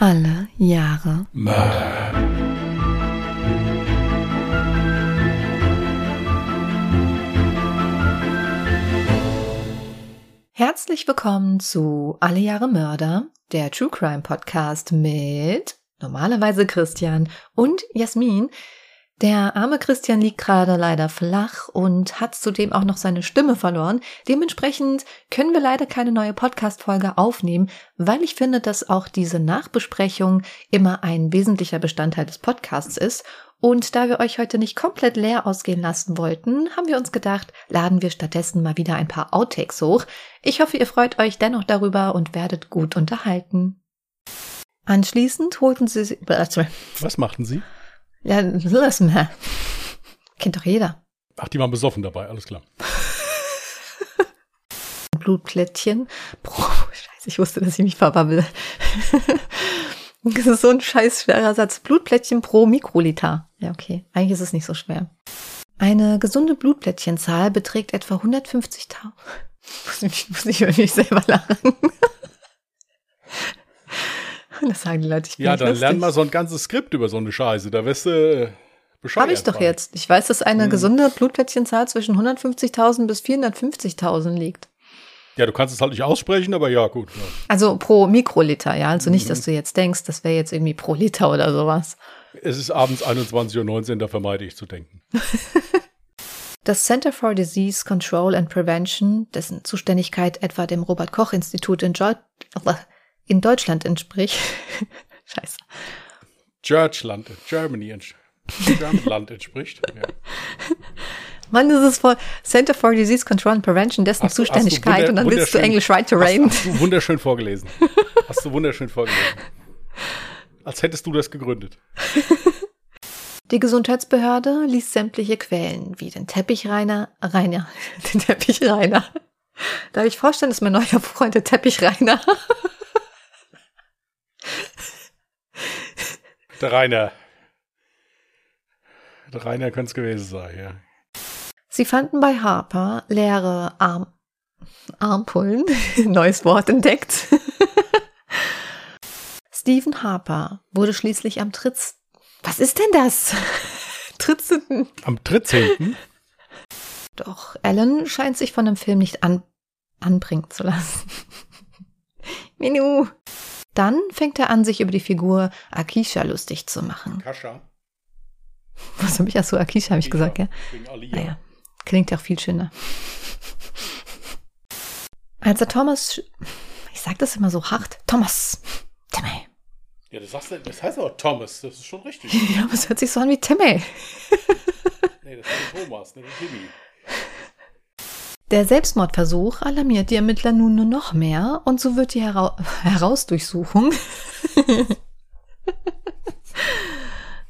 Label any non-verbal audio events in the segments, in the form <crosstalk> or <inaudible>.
Alle Jahre Mörder. Herzlich willkommen zu Alle Jahre Mörder, der True Crime Podcast mit normalerweise Christian und Jasmin. Der arme Christian liegt gerade leider flach und hat zudem auch noch seine Stimme verloren. Dementsprechend können wir leider keine neue Podcast-Folge aufnehmen, weil ich finde, dass auch diese Nachbesprechung immer ein wesentlicher Bestandteil des Podcasts ist. Und da wir euch heute nicht komplett leer ausgehen lassen wollten, haben wir uns gedacht, laden wir stattdessen mal wieder ein paar Outtakes hoch. Ich hoffe, ihr freut euch dennoch darüber und werdet gut unterhalten. Anschließend holten sie... <laughs> Was machten sie? Ja, lass mal. Kennt doch jeder. Ach, die waren besoffen dabei, alles klar. <laughs> Blutplättchen. Pro, scheiße, ich wusste, dass ich mich verbabbel. <laughs> das ist so ein scheiß schwerer Satz. Blutplättchen pro Mikroliter. Ja, okay. Eigentlich ist es nicht so schwer. Eine gesunde Blutplättchenzahl beträgt etwa 150.000. Muss <laughs> ich, muss ich über mich selber lachen. <laughs> Das sagen die Leute, ich bin Ja, dann lustig. lern mal so ein ganzes Skript über so eine Scheiße. Da wirst du äh, bescheuert. Habe ich doch jetzt. Ich weiß, dass eine Hm. gesunde Blutplättchenzahl zwischen 150.000 bis 450.000 liegt. Ja, du kannst es halt nicht aussprechen, aber ja, gut. Ja. Also pro Mikroliter, ja. Also nicht, Mhm. dass du jetzt denkst, das wäre jetzt irgendwie pro Liter oder sowas. Es ist abends 21.19 Uhr, da vermeide ich zu denken. <laughs> Das Center for Disease Control and Prevention, dessen Zuständigkeit etwa dem Robert Koch Institut in, Deu in Deutschland entspricht. <laughs> Scheiße. Churchland, Germany, Germanland entspricht. Ja. <laughs> Mann, das ist voll Center for Disease Control and Prevention, dessen Hast du- du Zuständigkeit wunder- und dann willst du Englisch right to rain. Hast, hast du wunderschön vorgelesen. Hast du wunderschön vorgelesen. <laughs> Als hättest du das gegründet. Die Gesundheitsbehörde ließ sämtliche Quellen wie den Teppichreiner, Reiner, den Teppichreiner. Darf ich vorstellen, dass mein neuer Freund der Teppichreiner? Der Rainer. Der Rainer könnte es gewesen sein, ja. Sie fanden bei Harper leere Arm Armpullen, <laughs> neues Wort entdeckt. <laughs> Stephen Harper wurde schließlich am Tritz. Was ist denn das? <laughs> Tritzenden. Am 13. Doch Alan scheint sich von dem Film nicht an anbringen zu lassen. Minu. Dann fängt er an, sich über die Figur Akisha lustig zu machen. Kascha. Was habe ich? Achso, Akisha habe ich gesagt, ja. Naja, klingt ja auch viel schöner. Als er Thomas, ich sag das immer so hart, Thomas, Timmy. Ja, das, sagst du, das heißt aber Thomas, das ist schon richtig. <laughs> Ja, aber es hört sich so an wie Timmy. nee, das ist der Thomas, nicht der Timmy. Der Selbstmordversuch alarmiert die Ermittler nun nur noch mehr und so wird die Hera <laughs> Herausdurchsuchung. <laughs>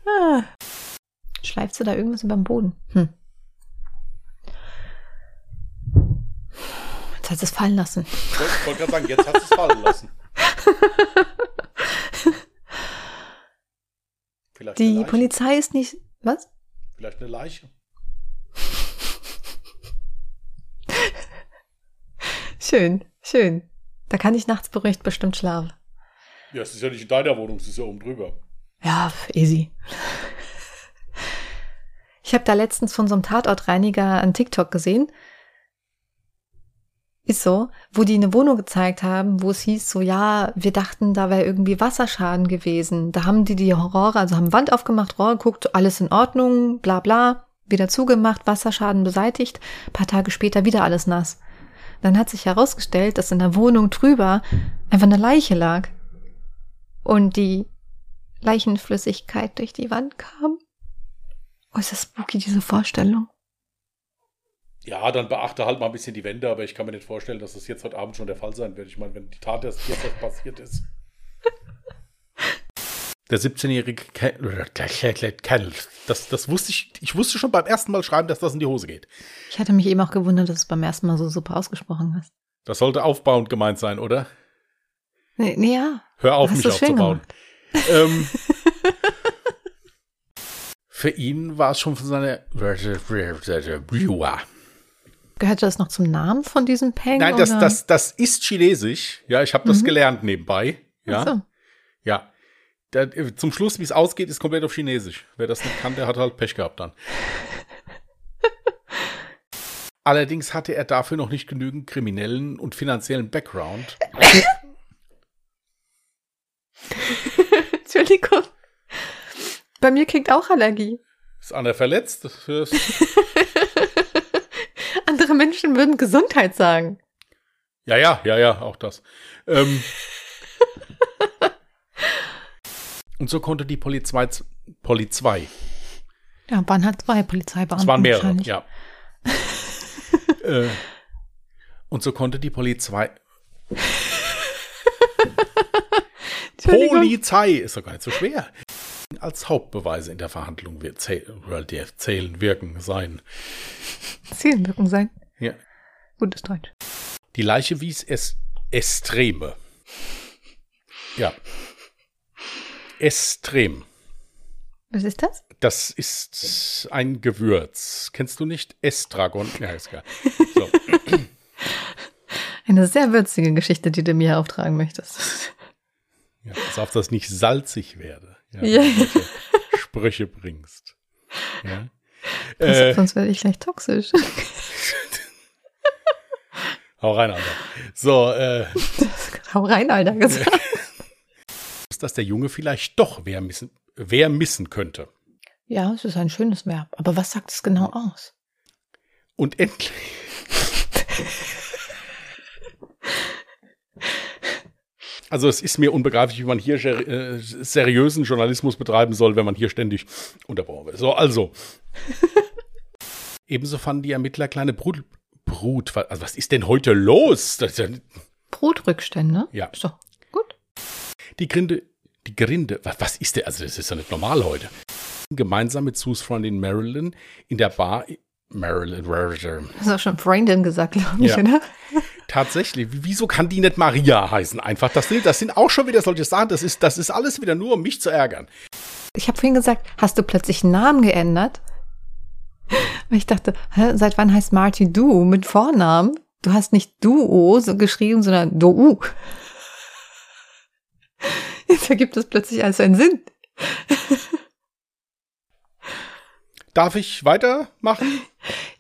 ah. Schleift sie da irgendwas über den Boden? Hm. Jetzt hat sie es fallen lassen. Ich wollte wollt gerade sagen, jetzt hast du es fallen lassen. <laughs> Die. Polizei ist nicht. Was? Vielleicht eine Leiche. Schön, schön. Da kann ich nachts beruhigt bestimmt schlafen. Ja, es ist ja nicht in deiner Wohnung, es ist ja oben drüber. Ja, easy. Ich habe da letztens von so einem Tatortreiniger an TikTok gesehen. Ist so, wo die eine Wohnung gezeigt haben, wo es hieß so, ja, wir dachten, da wäre irgendwie Wasserschaden gewesen. Da haben die die Rohre, also haben Wand aufgemacht, Rohr geguckt, alles in Ordnung, bla bla, wieder zugemacht, Wasserschaden beseitigt. Ein paar Tage später wieder alles nass. Dann hat sich herausgestellt, dass in der Wohnung drüber einfach eine Leiche lag. Und die Leichenflüssigkeit durch die Wand kam. Oh, ist das spooky, diese Vorstellung. Ja, dann beachte halt mal ein bisschen die Wände, aber ich kann mir nicht vorstellen, dass das jetzt heute Abend schon der Fall sein wird. Ich meine, wenn die Tat erst erst passiert ist. Der 17-jährige Kennel, das, das wusste ich, ich wusste schon beim ersten Mal schreiben, dass das in die Hose geht. Ich hatte mich eben auch gewundert, dass du es beim ersten Mal so super ausgesprochen hast. Das sollte aufbauend gemeint sein, oder? Nee, nee ja. Hör auf, mich aufzubauen. Ähm, <laughs> für ihn war es schon von seiner Gehört das noch zum Namen von diesem Peng? Nein, das, das, das ist chinesisch. Ja, ich habe das gelernt nebenbei. Ja, Ach so. ja. Der, zum Schluss, wie es ausgeht, ist komplett auf Chinesisch. Wer das nicht kann, der hat halt Pech gehabt dann. <laughs> Allerdings hatte er dafür noch nicht genügend kriminellen und finanziellen Background. <laughs> Entschuldigung. Bei mir kriegt auch Allergie. Ist Anna verletzt? <laughs> Andere Menschen würden Gesundheit sagen. ja, ja, ja, ja, auch das. Ähm, und so konnte die Polizei, Polizei, Ja, waren halt zwei Polizeibeamte. es waren mehrere, ja. <laughs> äh, und so konnte die Polizei. Polizei, ist doch gar nicht so schwer, als Hauptbeweise in der Verhandlung wird zäh- oder der zählen, wirken, sein. Sein. Ja. Gutes Deutsch. Die Leiche wies es Estreme. Ja. Estrem. Was ist das? Das ist ein Gewürz. Kennst du nicht? Estragon. Ja, ist geil. So. Eine sehr würzige Geschichte, die du mir auftragen möchtest. Ja, pass auf, dass es nicht salzig werde. Ja, Ja. wenn du solche Sprüche bringst. Ja. Äh, sonst werde ich gleich toxisch. <laughs> hau rein, Alter. So, äh, <laughs> Hau rein, Alter, gesagt. <laughs> dass der Junge vielleicht doch wer missen, wer missen könnte. Ja, es ist ein schönes Verb. Aber was sagt es genau aus? Und endlich. <laughs> Also es ist mir unbegreiflich, wie man hier äh, seriösen Journalismus betreiben soll, wenn man hier ständig unterbrochen wird. So, also. <laughs> Ebenso fanden die Ermittler kleine Brut. Brut. Also was ist denn heute los? Das ist ja, Brutrückstände? Ja. Ist gut. Die Grinde. Die Grinde. Was, was ist der? Also das ist ja nicht normal heute. Gemeinsam mit Sus Freundin Marilyn in der Bar. Marilyn. Marilyn. Das hast auch schon Freundin gesagt, glaube ich, Ja. oder? Tatsächlich. Wie- Wieso kann die nicht Maria heißen? Einfach. Das sind, das sind auch schon wieder solche Sachen. Das ist, das ist alles wieder nur, um mich zu ärgern. Ich habe vorhin gesagt, hast du plötzlich einen Namen geändert? Weil ich dachte, hä, seit wann heißt Marty Du mit Vornamen? Du hast nicht Duo so geschrieben, sondern Du. <laughs> Jetzt ergibt es plötzlich alles einen Sinn. Darf ich weitermachen? <laughs>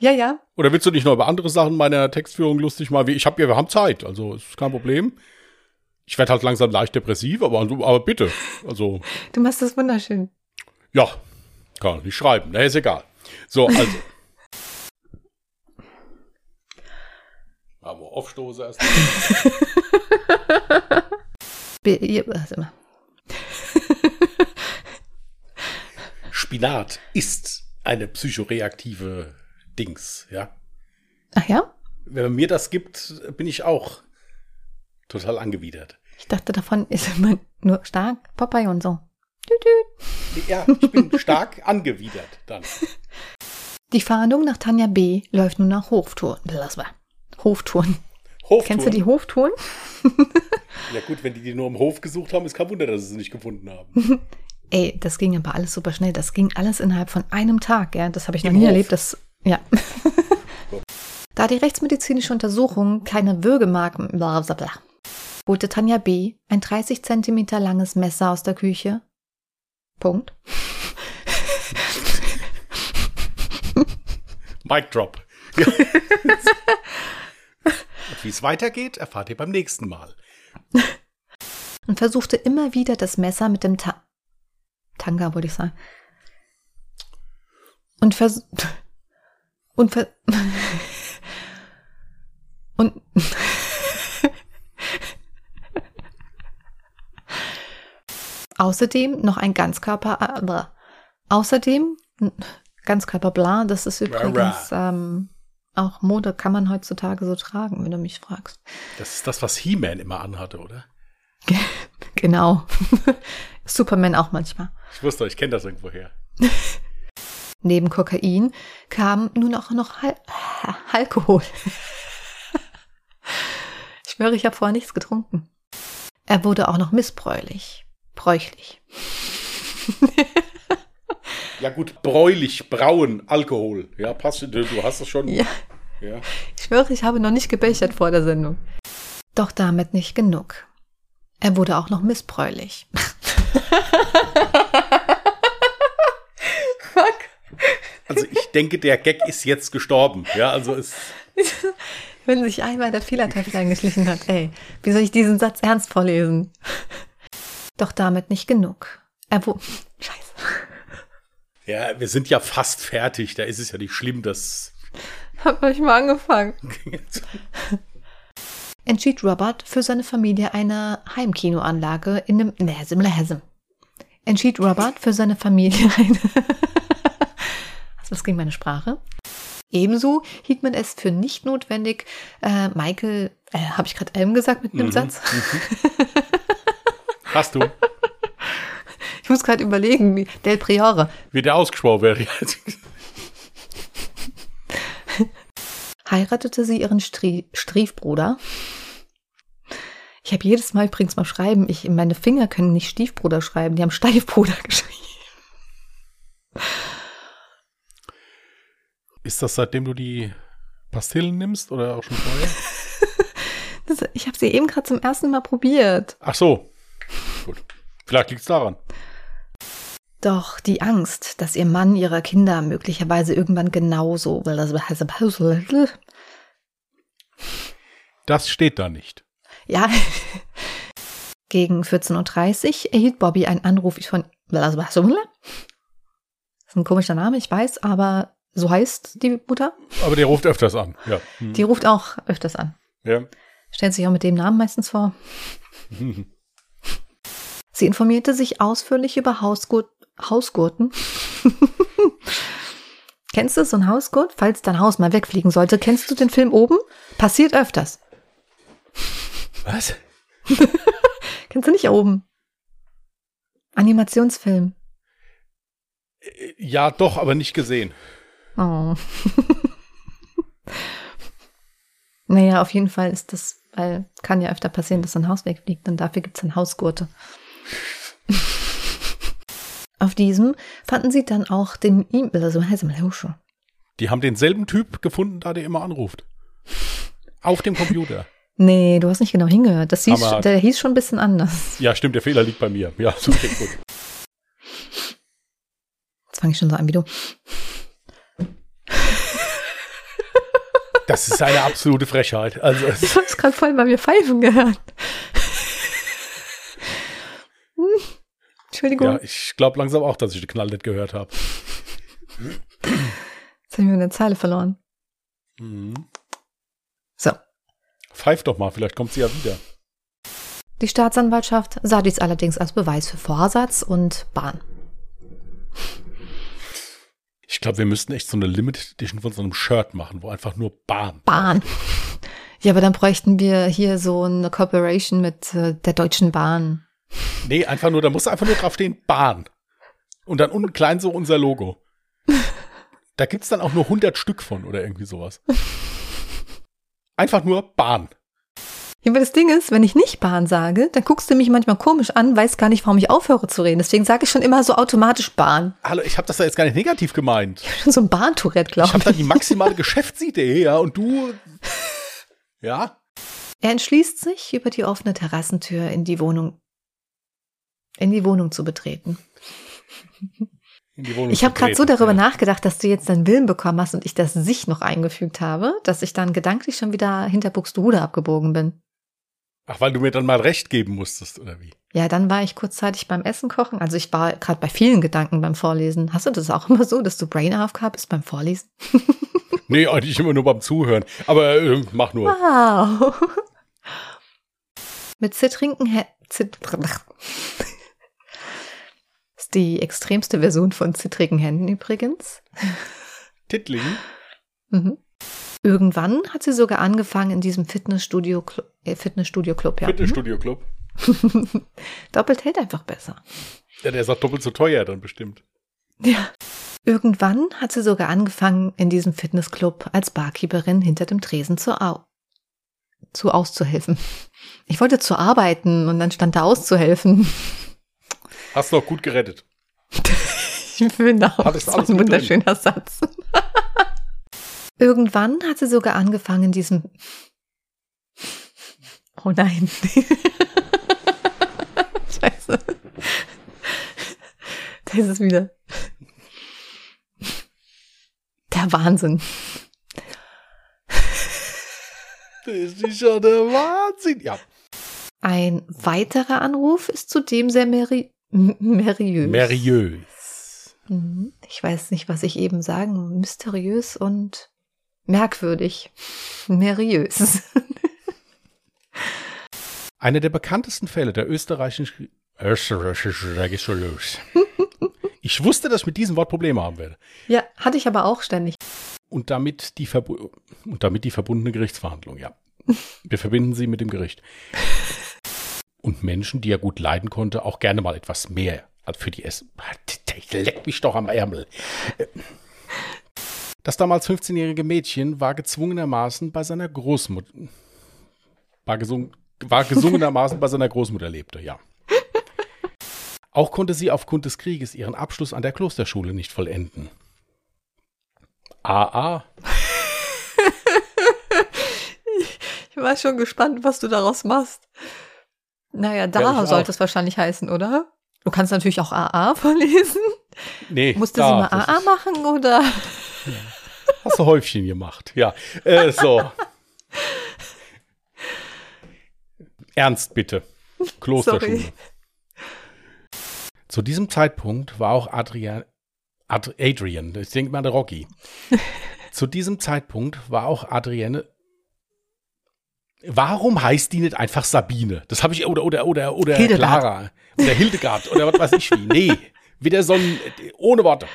Ja, ja. Oder willst du nicht noch über andere Sachen meiner Textführung lustig mal? Ich habe ja, wir haben Zeit, also ist kein Problem. Ich werde halt langsam leicht depressiv, aber, aber bitte. Also, <laughs> Du machst das wunderschön. ja, kann nicht schreiben, ne, ist egal. So, also. Machen wir Aufstoße erst. Be ihr- warte mal. Spinat ist eine psychoreaktive Dings, ja. Ach ja? Wenn man mir das gibt, bin ich auch total angewidert. Ich dachte, davon ist man nur stark Popeye und so. Ja, ich bin stark <laughs> angewidert dann. Die Fahndung nach Tanja B. läuft nun nach Hoftouren. Lass mal. Hoftouren. Hoftouren. Kennst du die Hoftouren? Ja gut, wenn die die nur im Hof gesucht haben, ist kein Wunder, dass sie sie nicht gefunden haben. <laughs> Ey, das ging aber alles super schnell. Das ging alles innerhalb von einem Tag, ja. Das habe ich noch Im nie Hof? erlebt. Das, ja. da die rechtsmedizinische Untersuchung keine Würgemarken, bla bla bla, holte Tanja B. ein 30 Zentimeter langes Messer aus der Küche. Punkt. Mic drop. Wie es weitergeht, erfahrt ihr beim nächsten Mal. Und versuchte immer wieder das Messer mit dem Ta Tanga, wollte ich sagen. Und vers und ver und außerdem noch ein Ganzkörper äh, außerdem Ganzkörper bla, das ist übrigens ähm, auch Mode kann man heutzutage so tragen, wenn du mich fragst. Das ist das, was He-Man immer anhatte, oder? <laughs> Genau. Superman auch manchmal. Ich wusste, ich kenne das irgendwoher. <laughs> Neben Kokain kam nun auch noch Al <laughs> Alkohol. <laughs> ich schwöre, ich habe vorher nichts getrunken. Er wurde auch noch missbräuchlich. Bräuchlich. Ja gut, bräulich, brauen, Alkohol. Ja, passt. Du, hast es schon. Ja. ja. Ich schwöre, ich habe noch nicht gebechert vor der Sendung. Doch damit nicht genug. Er wurde auch noch missbräuchlich. Fuck. Also ich denke, der Gag ist jetzt gestorben. Ja, also es. <laughs> Wenn sich einmal der Fehlerteufel eingeschlichen hat, ey, wie soll ich diesen Satz ernst vorlesen? Doch damit nicht genug. Er wo Scheiße. Ja, wir sind ja fast fertig. Da ist es ja nicht schlimm, dass. Hab euch mal angefangen. <laughs> Entschied Robert für seine Familie eine Heimkinoanlage in dem Läsim Läsim. Entschied Robert für seine Familie <laughs> eine. Was ging meine Sprache? Ebenso hielt man es für nicht notwendig, äh, Michael, äh, habe ich gerade Elm gesagt mit einem Mhm, Satz? <laughs> Hast du? Ich muss gerade überlegen, wie Del Priore. Wie der ausgesprochen wäre. Heiratete sie ihren Strie Stiefbruder. Ich habe jedes Mal übrigens mal schreiben, ich, meine Finger können nicht Stiefbruder schreiben, die haben Steifbruder geschrieben. Ist das seitdem du die Pastillen nimmst oder auch schon vorher? Das, ich habe sie eben gerade zum ersten Mal probiert. Ach so. Gut. Vielleicht liegt es daran. Doch die Angst, dass ihr Mann ihrer Kinder möglicherweise irgendwann genauso, weil das heißt, Das steht da nicht. Ja, gegen 14.30 Uhr erhielt Bobby einen Anruf von, das ist ein komischer Name, ich weiß, aber so heißt die Mutter. Aber der ruft öfters an. Ja. Hm. Die ruft auch öfters an. ja. Stellt sich auch mit dem Namen meistens vor. <laughs> Sie informierte sich ausführlich über Hausgurt, Hausgurten. <laughs> Kennst du so ein Hausgurt? Falls dein Haus mal wegfliegen sollte, kennst du den Film oben? Passiert öfters. Was? <laughs> Kennst du nicht oben? Animationsfilm. Ja, doch, aber nicht gesehen. Oh. <laughs> naja, auf jeden Fall ist das, weil kann ja öfter passieren, dass ein Haus wegfliegt und dafür gibt es dann Hausgurte. <laughs> auf diesem fanden sie dann auch den E-Mail, also Die haben denselben Typ gefunden, da der immer anruft. Auf dem Computer. Nee, du hast nicht genau hingehört. Das hieß, Aber- der hieß schon ein bisschen anders. Ja, stimmt, der Fehler liegt bei mir. Ja, okay, gut. Jetzt fange ich schon so an wie du. Das ist eine absolute Frechheit. Also, es, Ich hab's gerade voll bei mir pfeifen gehört. Hm. Entschuldigung, ja, ich glaube langsam auch, dass ich den Knall nicht gehört habe. jetzt habe ich mir eine Zeile verloren. Mhm. So. Pfeif doch mal, vielleicht kommt sie ja wieder. Die Staatsanwaltschaft sah dies allerdings als Beweis für Vorsatz und Bahn. Ich glaube, wir müssten echt so eine Limited Edition von so einem Shirt machen, wo einfach nur Bahn. Bahn. Ja, aber dann bräuchten wir hier so eine Cooperation mit äh, der Deutschen Bahn. Nee, einfach nur, da muss einfach nur drauf stehen Bahn. Und dann unten klein so unser Logo. Da gibt's dann auch nur 100 Stück von oder irgendwie sowas. Einfach nur Bahn. Ja, aber das Ding ist, wenn ich nicht Bahn sage, dann guckst du mich manchmal komisch an, weißt gar nicht, warum ich aufhöre zu reden. Deswegen sage ich schon immer so automatisch Bahn. Hallo, ich habe das da jetzt gar nicht negativ gemeint. So ein Bahntourette, Ich glaube habe ich. da die maximale <laughs> Geschäftsidee, ja, und du. Ja? Er entschließt sich, über die offene Terrassentür in die Wohnung, in die Wohnung zu betreten. In die Wohnung Ich habe gerade so darüber ja. nachgedacht, dass du jetzt deinen Willen bekommen hast und ich das sich noch eingefügt habe, dass ich dann gedanklich schon wieder hinter Buxtehude abgebogen bin. Ach, weil du mir dann mal recht geben musstest, oder wie? Ja, dann war ich kurzzeitig beim Essen kochen. Also ich war gerade bei vielen Gedanken beim Vorlesen. Hast du das auch immer so, dass du Brain AFK bist beim Vorlesen? <laughs> Nee, eigentlich immer nur beim Zuhören. Aber äh, mach nur. Wow. <laughs> Mit zittrigen Händen. Zit <laughs> ist die extremste Version von zittrigen Händen übrigens. Titling. Mhm. Irgendwann hat sie sogar angefangen in diesem Fitnessstudio, äh, Fitnessstudio Club, ja. Fitnessstudio Club. <laughs> Doppelt hält einfach besser. Ja, der ist auch doppelt so teuer dann bestimmt. Ja. Irgendwann hat sie sogar angefangen, in diesem Fitnessclub als Barkeeperin hinter dem Tresen zu, au zu auszuhelfen. Ich wollte zu arbeiten und dann stand da auszuhelfen. Hast du auch gut gerettet. <laughs> Ich finde auch, das alles ein mit drin. wunderschöner Satz. <laughs> Irgendwann hat sie sogar angefangen, in diesem. <laughs> Oh nein. Scheiße. Das ist wieder der Wahnsinn. Das ist ja der Wahnsinn. Ja. Ein weiterer Anruf ist zudem sehr meri meriös. Meriös. Mhm. Ich weiß nicht, was ich eben sagen. Mysteriös und merkwürdig. Meriös. <laughs> Einer der bekanntesten Fälle der österreichischen österreichischen <laughs> Ich wusste, dass ich mit diesem Wort Probleme haben werde. Ja, hatte ich aber auch ständig. Und damit die, verbu und damit die verbundene Gerichtsverhandlung, ja. Wir verbinden sie mit dem Gericht. Und Menschen, die er gut leiden konnte, auch gerne mal etwas mehr für die Essen. Leck mich doch am Ärmel. Das damals 15-jährige Mädchen war gezwungenermaßen bei seiner Großmutter. War, gesung, war gesungenermaßen bei seiner Großmutter lebte, ja. Auch konnte sie aufgrund des Krieges ihren Abschluss an der Klosterschule nicht vollenden. AA. ich war schon gespannt, was du daraus machst. Naja, da Ja, sollte es wahrscheinlich heißen, oder? Du kannst natürlich auch AA <laughs> verlesen. Nee, Musste da, sie mal AA machen, oder? Hast du Häufchen gemacht, ja. Äh, so. <laughs> Ernst bitte. Klosterschule. Sorry. Zu diesem Zeitpunkt war auch Adrian, Ad, Adrian, ich denke mal der Rocky. <laughs> Zu diesem Zeitpunkt war auch Adrienne. Warum heißt die nicht einfach Sabine? Das habe ich oder oder oder oder Hildegard. Clara oder Hildegard oder was weiß ich wie. Nee, wieder so ein ohne Worte.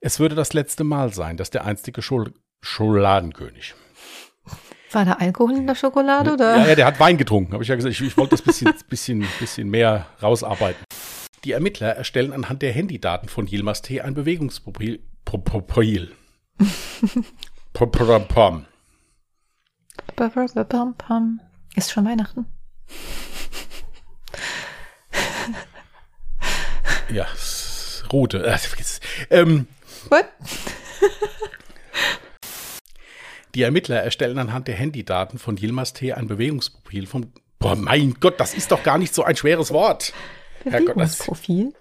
Es würde das letzte Mal sein, dass der einstige Schul Schokoladenkönig. War da Alkohol in der Schokolade, oder? Ja, ja, der hat Wein getrunken, habe ich ja gesagt. Ich, ich wollte das bisschen, bisschen, bisschen mehr rausarbeiten. Die Ermittler erstellen anhand der Handydaten von Yilmaz T. ein Bewegungsprofil. Pro, pro, pro, pom. Ist schon Weihnachten. Ja, Route. Äh. Ähm, What? <laughs> die Ermittler erstellen anhand der Handydaten von Yilmaz T. ein Bewegungsprofil vom. Boah, mein Gott, das ist doch gar nicht so ein schweres Wort. Das, Bewegungsprofil.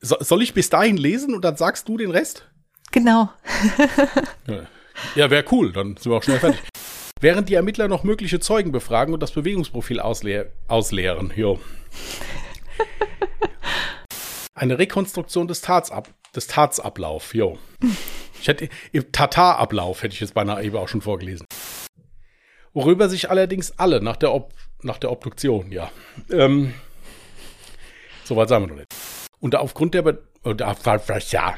so, soll ich bis dahin lesen und dann sagst du den Rest? Genau. Ja, wäre cool, dann sind wir auch schnell fertig. Während die Ermittler noch mögliche Zeugen befragen und das Bewegungsprofil ausleer ausleeren, jo. <laughs> Eine Rekonstruktion des, Tatsab des Tatsablauf, jo. Ich hätte, Tatarablauf hätte ich jetzt beinahe eben auch schon vorgelesen. Worüber sich allerdings alle nach der, Ob nach der Obduktion, ja. Ähm, Soweit sagen wir noch nicht. Und aufgrund der, Be oder, ja,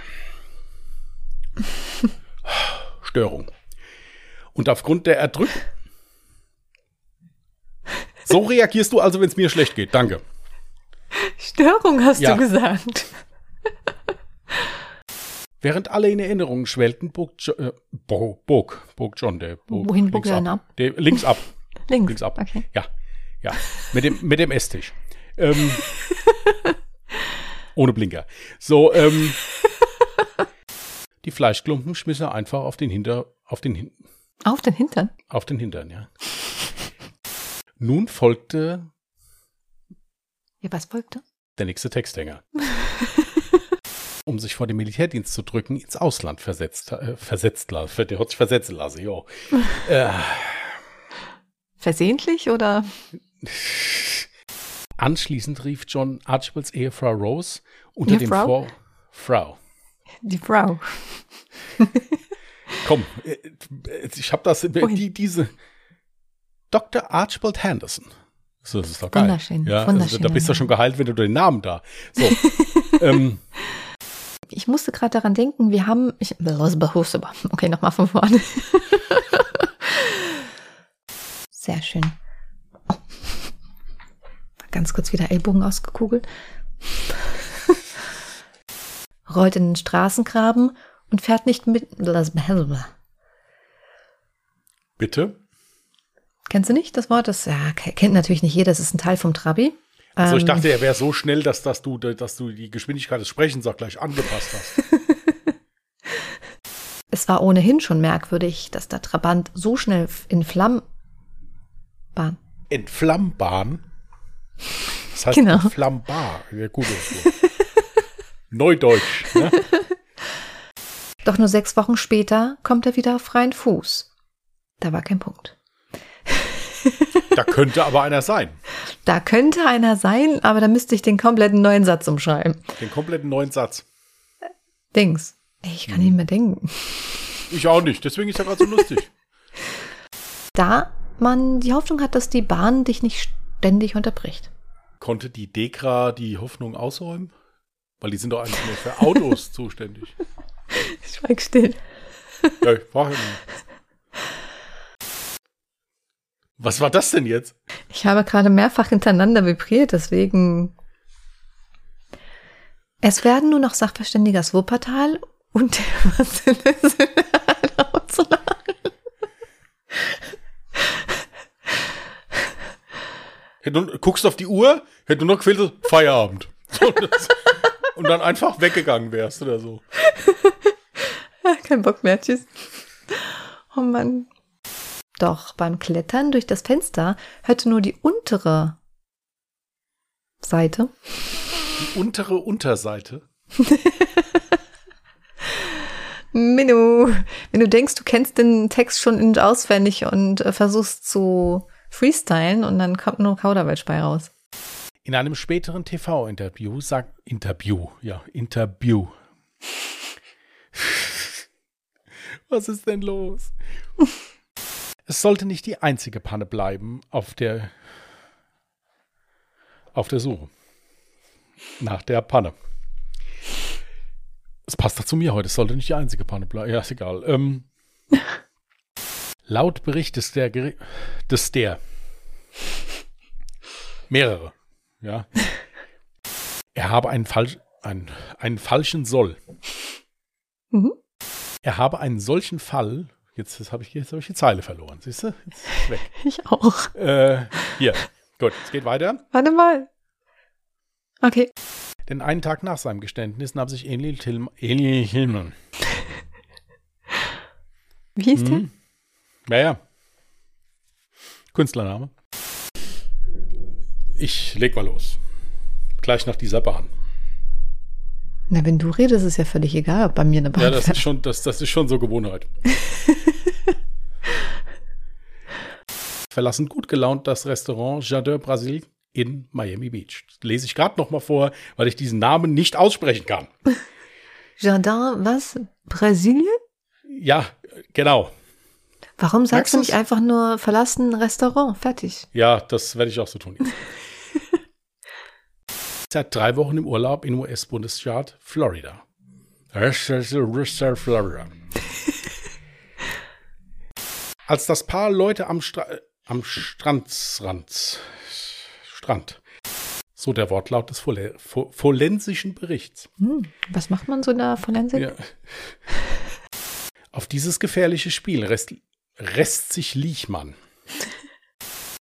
<laughs> Störung. Und aufgrund der Erdrückung. So reagierst du also, wenn es mir schlecht geht. Danke. Störung hast Ja. du gesagt. Während alle in Erinnerungen schwelgten, bog, jo äh, bo bog, bog John, der bog Wohin bog links er ab. ab? Der, links ab. <laughs> Links. Links ab. Okay. Ja, ja. Mit dem, mit dem Esstisch. Ähm, <laughs> ohne Blinker. So, ähm, <laughs> die Fleischklumpen schmiss er einfach auf den Hinter, auf den Hin Auf den Hintern. Auf den Hintern, ja. Nun folgte Ja, was folgte? der nächste Texthänger. <laughs> um sich vor dem Militärdienst zu drücken, ins Ausland versetzt, äh, versetzt lassen. Der hat sich versetzen lassen, jo. <laughs> äh, Versehentlich oder? anschließend rief John Archibalds Ehefrau Rose unter dem Ehefrau? Vor... Frau. Die Frau. <laughs> Komm, äh, ich habe das, Wohin? die, diese Dr. Archibald Henderson. So, das ist doch geil. Wunderschön, Ja, also, wunderschön. da bist du schon geheilt, wenn du den Namen da. So. <laughs> ähm, Ich musste gerade daran denken, wir haben. Ich, okay, nochmal von vorne. <laughs> Sehr schön. Oh. Ganz kurz wieder Ellbogen ausgekugelt. <laughs> Rollt in den Straßengraben und fährt nicht mit. bitte. Kennst du nicht das Wort? Das ja, kennt natürlich nicht jeder. Das ist ein Teil vom Trabi. Also ich Ähm, dachte, er wäre so schnell, dass, dass, du, dass du die Geschwindigkeit des Sprechens auch gleich angepasst hast. <laughs> Es war ohnehin schon merkwürdig, dass der Trabant so schnell in Flammen. Bahn. Entflammbahn. Das heißt Genau. entflammbar. Ja, gut. <laughs> Neudeutsch. Ne? Doch nur sechs Wochen später kommt er wieder auf freien Fuß. Da war kein Punkt. Da könnte aber einer sein. <laughs> Da könnte einer sein, aber da müsste ich den kompletten neuen Satz umschreiben. Den kompletten neuen Satz. Dings. Ich kann nicht mehr denken. Ich auch nicht, deswegen ist er gerade so lustig. <laughs> Da man die Hoffnung hat, dass die Bahn dich nicht ständig unterbricht. Konnte die Dekra die Hoffnung ausräumen? Weil die sind doch eigentlich nur für Autos <laughs> zuständig. Schweig still. Ja, ich frage nicht. Was war das denn jetzt? Ich habe gerade mehrfach hintereinander vibriert, deswegen. Es werden nur noch Sachverständige aus Wuppertal und der <laughs> Hätte du, guckst auf die Uhr, hätte du noch gefehlt, Feierabend. Und dann einfach weggegangen wärst oder so. <laughs> Kein Bock mehr, tschüss. Oh Mann. Doch beim Klettern durch das Fenster hörte nur die untere Seite. Die untere Unterseite. <laughs> Minu, wenn du denkst, du kennst den Text schon in- und auswendig und äh, versuchst zu freestylen und dann kommt nur Kauderwelsch bei raus. In einem späteren TV-Interview sagt Interview, ja, Interview. Was ist denn los? Es sollte nicht die einzige Panne bleiben auf der auf der Suche nach der Panne. Es passt doch zu mir heute. Es sollte nicht die einzige Panne bleiben. Ja, ist egal. Ähm, laut Bericht des der, des der mehrere, ja. Er habe einen, falsch, einen, einen falschen Soll. Mhm. Er habe einen solchen Fall. Jetzt, habe ich, jetzt hab ich die Zeile verloren. Siehst du? Jetzt ist es weg. <laughs> Ich auch. Äh, hier. Gut, es geht weiter. Warte mal. Okay. Denn einen Tag nach seinem Geständnis nahm sich Emil Hillmann. Wie hieß der? Mhm. Naja. Künstlername. Ich leg mal los. Gleich nach dieser Bahn. Na, wenn du redest, ist ja völlig egal, ob bei mir eine Bahn Ja, das fährt. ist schon, das, das ist schon so Gewohnheit. <laughs> Verlassen gut gelaunt das Restaurant Jardin Brasil in Miami Beach. Das lese ich gerade noch mal vor, weil ich diesen Namen nicht aussprechen kann. <laughs> Jardin, was? Brasilien? Ja, genau. Warum Merkst sagst du du's? nicht einfach nur verlassen Restaurant? Fertig. Ja, das werde ich auch so tun. <laughs> Seit drei Wochen im Urlaub im US-Bundesstaat Florida. Florida. <laughs> Als das Paar Leute am, Stra am Strandsrand, Strand, so der Wortlaut des Fole- fo- forensischen Berichts, Hm, was macht man so in der Forensik? ja. Auf dieses gefährliche Spiel rest, rest sich Liechmann.